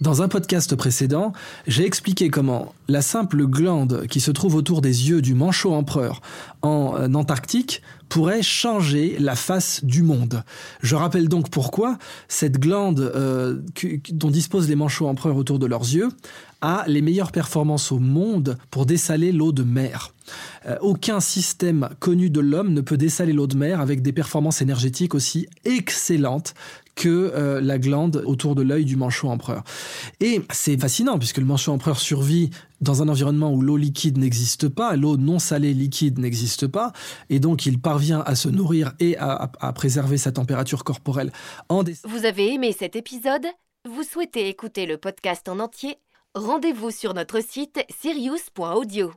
Dans un podcast précédent, j'ai expliqué comment la simple glande qui se trouve autour des yeux du manchot empereur en euh, Antarctique pourrait changer la face du monde. Je rappelle donc pourquoi cette glande euh, dont disposent les manchots empereurs autour de leurs yeux a les meilleures performances au monde pour dessaler l'eau de mer. Euh, aucun système connu de l'homme ne peut dessaler l'eau de mer avec des performances énergétiques aussi excellentes que euh, la glande autour de l'œil du manchot empereur. Et c'est fascinant puisque le manchot empereur survit dans un environnement où l'eau liquide n'existe pas, l'eau non salée liquide n'existe pas, et donc il parvient à se nourrir et à, préserver sa température corporelle en Vous avez aimé cet épisode? Vous souhaitez écouter le podcast en entier? Rendez-vous sur notre site sirius.audio.